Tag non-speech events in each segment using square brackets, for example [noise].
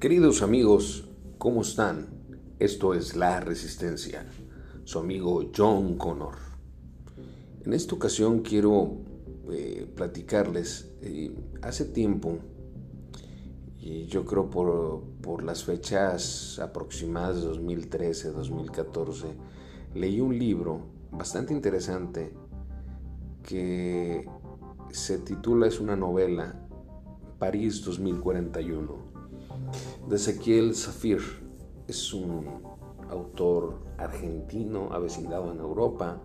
Queridos amigos, ¿cómo están? Esto es La Resistencia, su amigo John Connor. En esta ocasión quiero eh, platicarles, eh, hace tiempo, y yo creo por, por las fechas aproximadas de 2013, 2014, leí un libro bastante interesante que se titula, es una novela, París 2041, Ezequiel Zafir. Es un autor argentino, avecindado en Europa,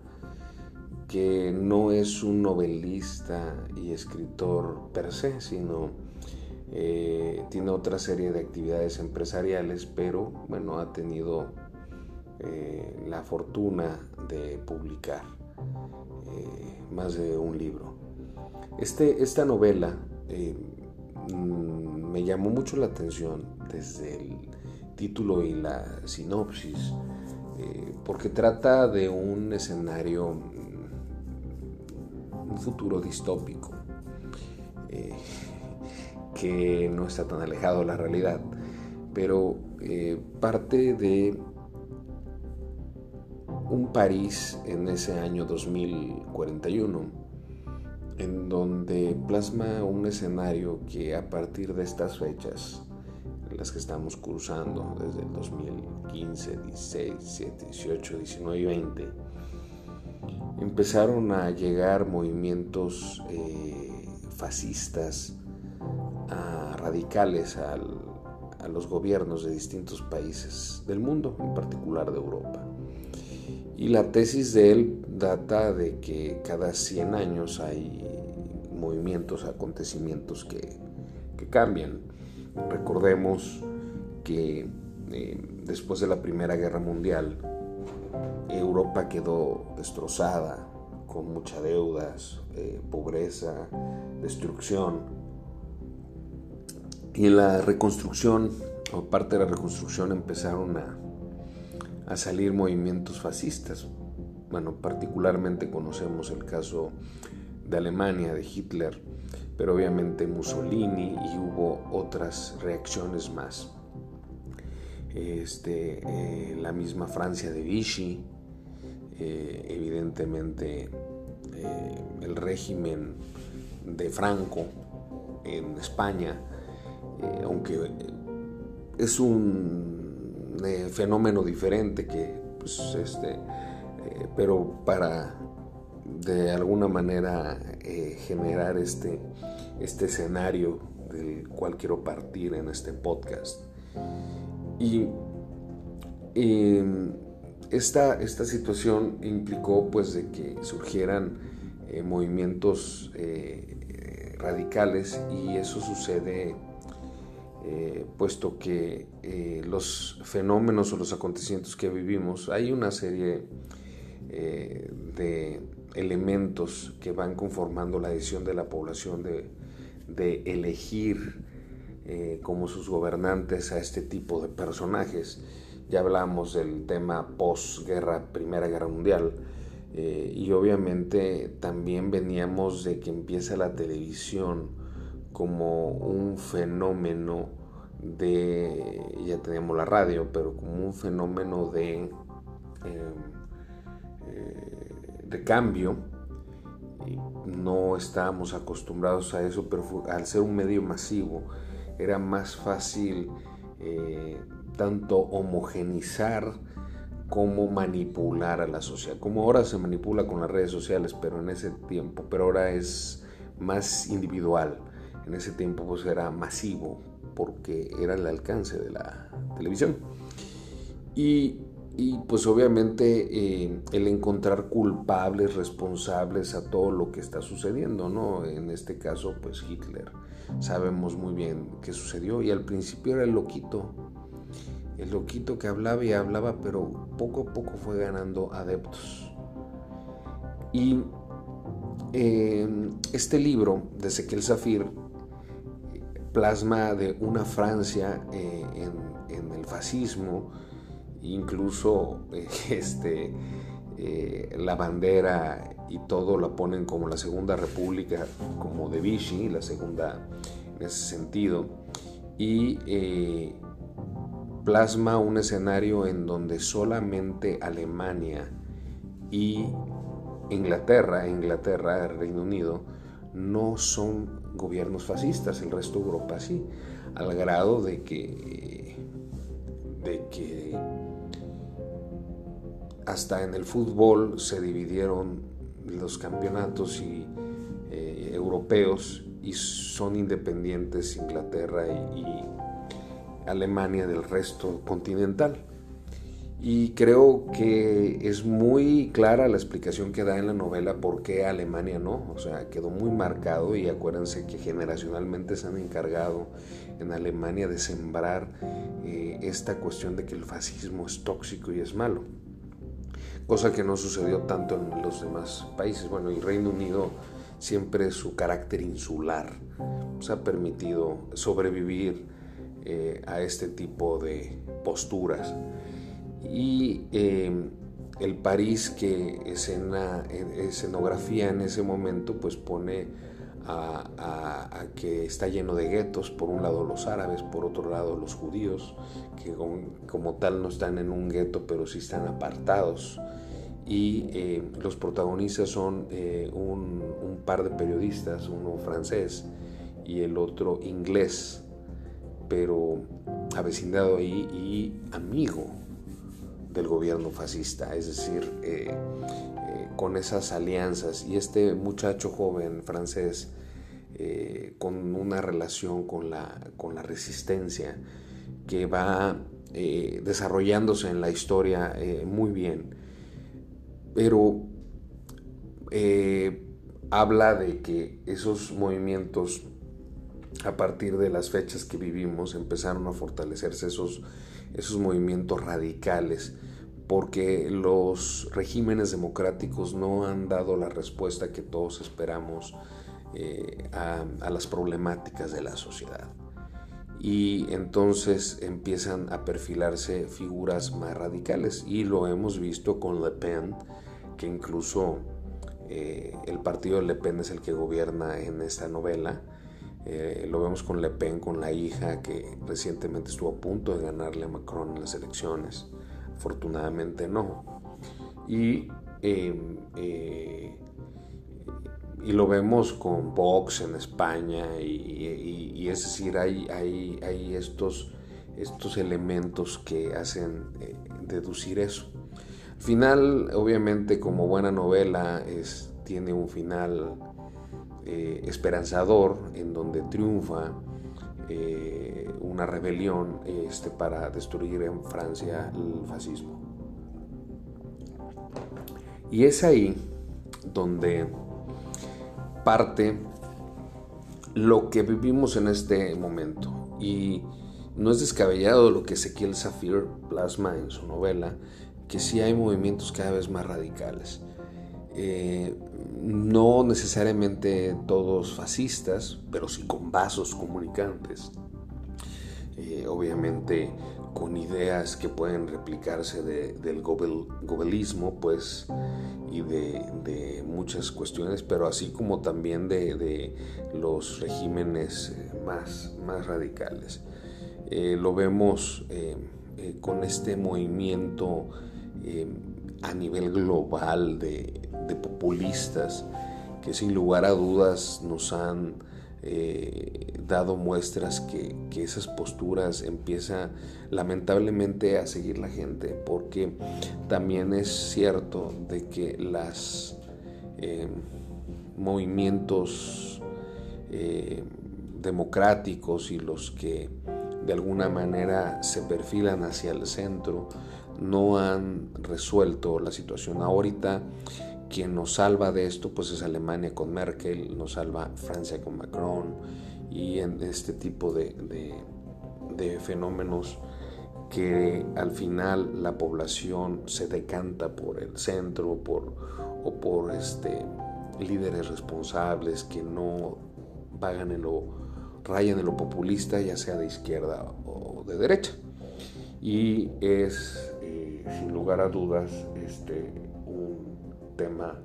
que no es un novelista y escritor per se, sino eh, tiene otra serie de actividades empresariales, pero bueno, ha tenido eh, la fortuna de publicar eh, más de un libro. Este, esta novela mm, me llamó mucho la atención desde el título y la sinopsis, porque trata de un escenario, mm, un futuro distópico que no está tan alejado de la realidad, pero eh, parte de un París en ese año 2041, en donde plasma un escenario que a partir de estas fechas, las que estamos cursando desde el 2015, 16, 17, 18, 19 y 20, empezaron a llegar movimientos eh, fascistas, radicales a los gobiernos de distintos países del mundo, en particular de Europa. Y la tesis de él data de que cada 100 años hay movimientos, acontecimientos que, cambian. Recordemos que eh, después de la Primera Guerra Mundial, Europa quedó destrozada, con muchas deudas, eh, pobreza, destrucción, y en la reconstrucción, o parte de la reconstrucción, empezaron a, a salir movimientos fascistas. Bueno, particularmente conocemos el caso de Alemania, de Hitler, pero obviamente Mussolini y hubo otras reacciones más. Este, eh, la misma Francia de Vichy, eh, evidentemente eh, el régimen de Franco en España, aunque es un eh, fenómeno diferente que, pues, este, eh, pero para de alguna manera generar este, este escenario del cual quiero partir en este podcast. Y esta, esta situación implicó pues de que surgieran movimientos radicales y eso sucede eh, puesto que eh, los fenómenos o los acontecimientos que vivimos, hay una serie eh, de elementos que van conformando la decisión de la población de, de elegir como sus gobernantes a este tipo de personajes. Ya hablamos del tema posguerra, Primera Guerra Mundial, y obviamente también veníamos de que empieza la televisión, como un fenómeno de, ya teníamos la radio, pero como un fenómeno de, em, eh, cambio. no estábamos acostumbrados a eso, pero al ser un medio masivo era más fácil eh, tanto homogenizar como manipular a la sociedad. Como ahora se manipula con las redes sociales, pero en ese tiempo, pero ahora es más individual en ese tiempo pues era masivo porque era el alcance de la televisión. Y, pues obviamente eh, el encontrar culpables, responsables a todo lo que está sucediendo, ¿no? En este caso pues Hitler. Sabemos muy bien qué sucedió y al principio era el loquito, el loquito que hablaba y hablaba, pero poco a poco fue ganando adeptos. Y eh, este libro de Ezequiel Zafir plasma de una Francia eh, en, el fascismo, incluso [laughs] este, eh, la bandera y todo la ponen como la Segunda República, como de Vichy, la segunda en ese sentido. y eh, plasma un escenario en donde solamente Alemania y Inglaterra, Inglaterra, Reino Unido, no son gobiernos fascistas, el resto de Europa sí, al grado de que, de que hasta en el fútbol se dividieron los campeonatos y, eh, europeos y son independientes Inglaterra y Alemania del resto continental. Y creo que es muy clara la explicación que da en la novela por qué Alemania no. O sea, quedó muy marcado y acuérdense que generacionalmente se han encargado en Alemania de sembrar eh, esta cuestión de que el fascismo es tóxico y es malo. Cosa que no sucedió tanto en los demás países. Bueno, y Reino Unido siempre su carácter insular se ha permitido sobrevivir eh, a este tipo de posturas y em, el París que escena, escenografía en ese momento pues pone a, que está lleno de guetos, por un lado los árabes, por otro lado los judíos, que como, tal no están en un gueto, pero sí están apartados. Y eh, los protagonistas son eh, un, par de periodistas, uno francés y el otro inglés, pero avecindado y amigo del gobierno fascista, es decir, eh, eh, con esas alianzas. Y este muchacho joven francés, eh, con una relación con la, con la resistencia, que va desarrollándose en la historia muy bien, pero habla de que esos movimientos a partir de las fechas que vivimos empezaron a fortalecerse esos, esos movimientos radicales porque los regímenes democráticos no han dado la respuesta que todos esperamos eh, a, las problemáticas de la sociedad. Y entonces empiezan a perfilarse figuras más radicales y lo hemos visto con Le Pen, que incluso eh, el partido de Le Pen es el que gobierna en esta novela. Eh, lo vemos con Le Pen, con la hija que recientemente estuvo a punto de ganarle a Macron en las elecciones afortunadamente no. Y, em, eh, y lo vemos con Vox en España y, es decir, hay, hay, hay, estos, estos elementos que hacen eh, deducir eso. Al final, obviamente, como buena novela, es, tiene un final eh, esperanzador en donde triunfa una rebelión este, para destruir en Francia el fascismo. Y es ahí donde parte lo que vivimos en este momento. Y no es descabellado lo que Ezequiel Zafir plasma en su novela, que sí hay movimientos cada vez más radicales. Eh, no necesariamente todos fascistas, pero sí con vasos comunicantes. Eh, obviamente con ideas que pueden replicarse del gobelismo, pues, y de, muchas cuestiones, pero así como también de, los regímenes eh, más, más radicales. lo vemos con este movimiento a nivel global de, populistas que sin lugar a dudas nos han eh, dado muestras que, esas posturas empiezan lamentablemente a seguir la gente, porque también es cierto de que los eh, movimientos eh, democráticos y los que de alguna manera se perfilan hacia el centro no han resuelto la situación. Ahorita quien nos salva de esto pues es Alemania con Merkel, nos salva Francia con Macron y en este tipo de, fenómenos que al final la población se decanta por el centro por, o por este, líderes responsables que no vagan en lo, rayan en lo populista, ya sea de izquierda o de derecha. Y es sin lugar a dudas este, tema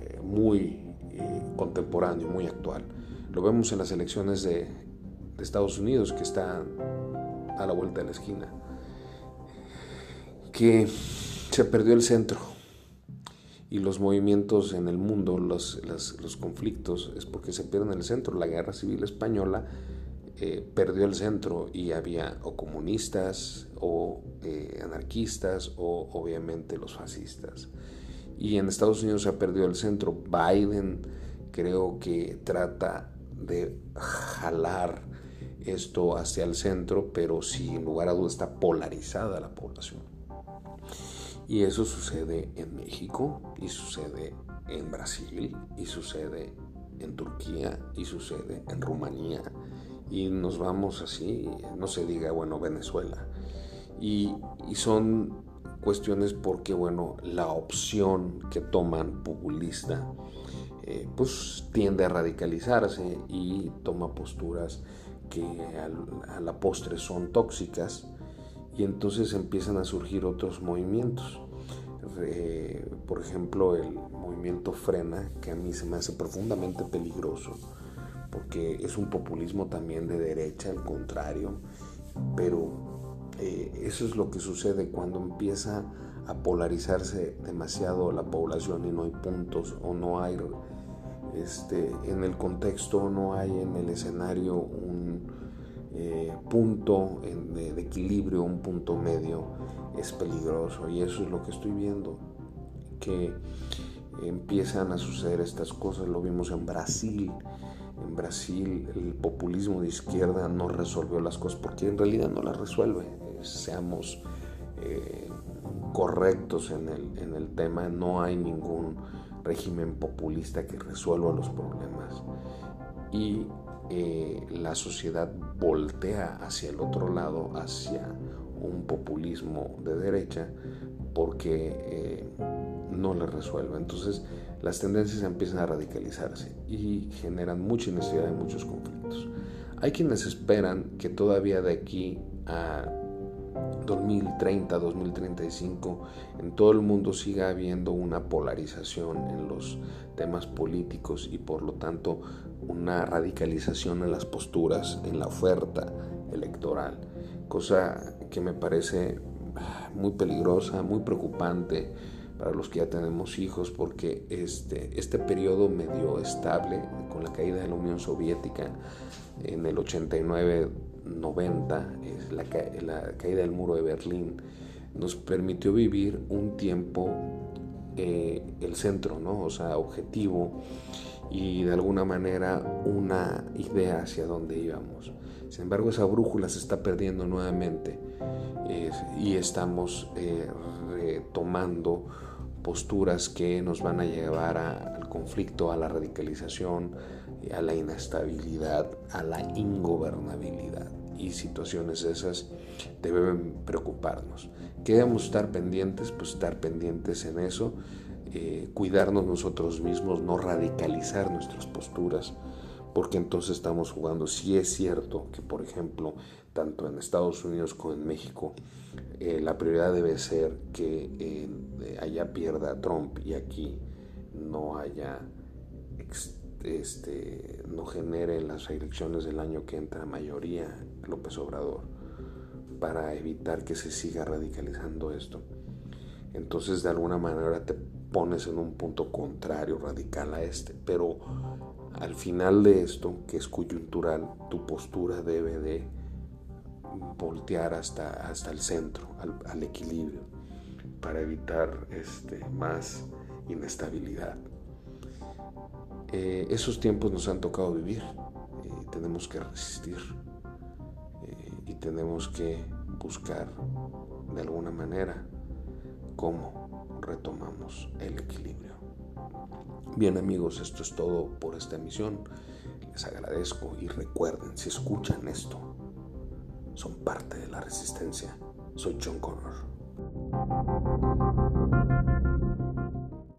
eh, muy eh, contemporáneo, muy actual. Lo vemos en las elecciones de, Estados Unidos, que está a la vuelta de la esquina, que se perdió el centro y los movimientos en el mundo, los, los, conflictos, es porque se pierden el centro. La guerra civil española eh, perdió el centro y había o comunistas o eh, anarquistas o obviamente los fascistas. Y en Estados Unidos se ha perdido el centro. Biden creo que trata de jalar esto hacia el centro, pero sin lugar a dudas está polarizada la población. Y eso sucede en México y sucede en Brasil y sucede en Turquía y sucede en Rumanía y nos vamos así, no se diga, bueno, Venezuela. Y, son cuestiones porque, bueno, la opción que toman populista, eh, pues tiende a radicalizarse y toma posturas que a la postre son tóxicas y entonces empiezan a surgir otros movimientos. por ejemplo, el movimiento Frena, que a mí se me hace profundamente peligroso, porque es un populismo también de derecha, al contrario, pero eh, eso es lo que sucede cuando empieza a polarizarse demasiado la población y no hay puntos o no hay este, en el contexto, no hay en el escenario un eh, punto de, equilibrio, un punto medio, es peligroso. Y eso es lo que estoy viendo, que empiezan a suceder estas cosas. Lo vimos en Brasil. En Brasil el populismo de izquierda no resolvió las cosas porque en realidad no las resuelve. Seamos eh, correctos en el, en el tema, no hay ningún régimen populista que resuelva los problemas. Y eh, la sociedad voltea hacia el otro lado, hacia un populismo de derecha, porque eh, no le resuelve. Entonces las tendencias empiezan a radicalizarse y generan mucha inestabilidad y muchos conflictos. Hay quienes esperan que todavía de aquí a 2030, 2035, en todo el mundo siga habiendo una polarización en los temas políticos y por lo tanto una radicalización en las posturas, en la oferta electoral, cosa que me parece muy peligrosa, muy preocupante para los que ya tenemos hijos, porque este, este periodo medio estable con la caída de la Unión Soviética en el 89 90, la, la caída del muro de Berlín, nos permitió vivir un tiempo eh, el centro, ¿no? o sea, objetivo y de alguna manera una idea hacia dónde íbamos. Sin embargo, esa brújula se está perdiendo nuevamente y estamos eh, retomando posturas que nos van a llevar al conflicto, a la radicalización, a la inestabilidad, a la ingobernabilidad. Y situaciones esas deben preocuparnos. ¿Qué debemos estar pendientes? Pues estar pendientes en eso, eh, cuidarnos nosotros mismos, no radicalizar nuestras posturas, porque entonces estamos jugando. Si es cierto que, por ejemplo, tanto en Estados Unidos como en México, eh, la prioridad debe ser que eh, allá pierda Trump y aquí no haya este, no genere en las elecciones del año que entra mayoría López Obrador para evitar que se siga radicalizando esto. Entonces de alguna manera te pones en un punto contrario, radical a este, pero al final de esto, que es coyuntural, tu postura debe de voltear hasta, hasta el centro, al, equilibrio, para evitar este, más inestabilidad. Eh, esos tiempos nos han tocado vivir y tenemos que resistir eh, y tenemos que buscar de alguna manera cómo retomamos el equilibrio. Bien amigos, esto es todo por esta emisión. Les agradezco y recuerden, si escuchan esto, son parte de la resistencia. Soy John Connor.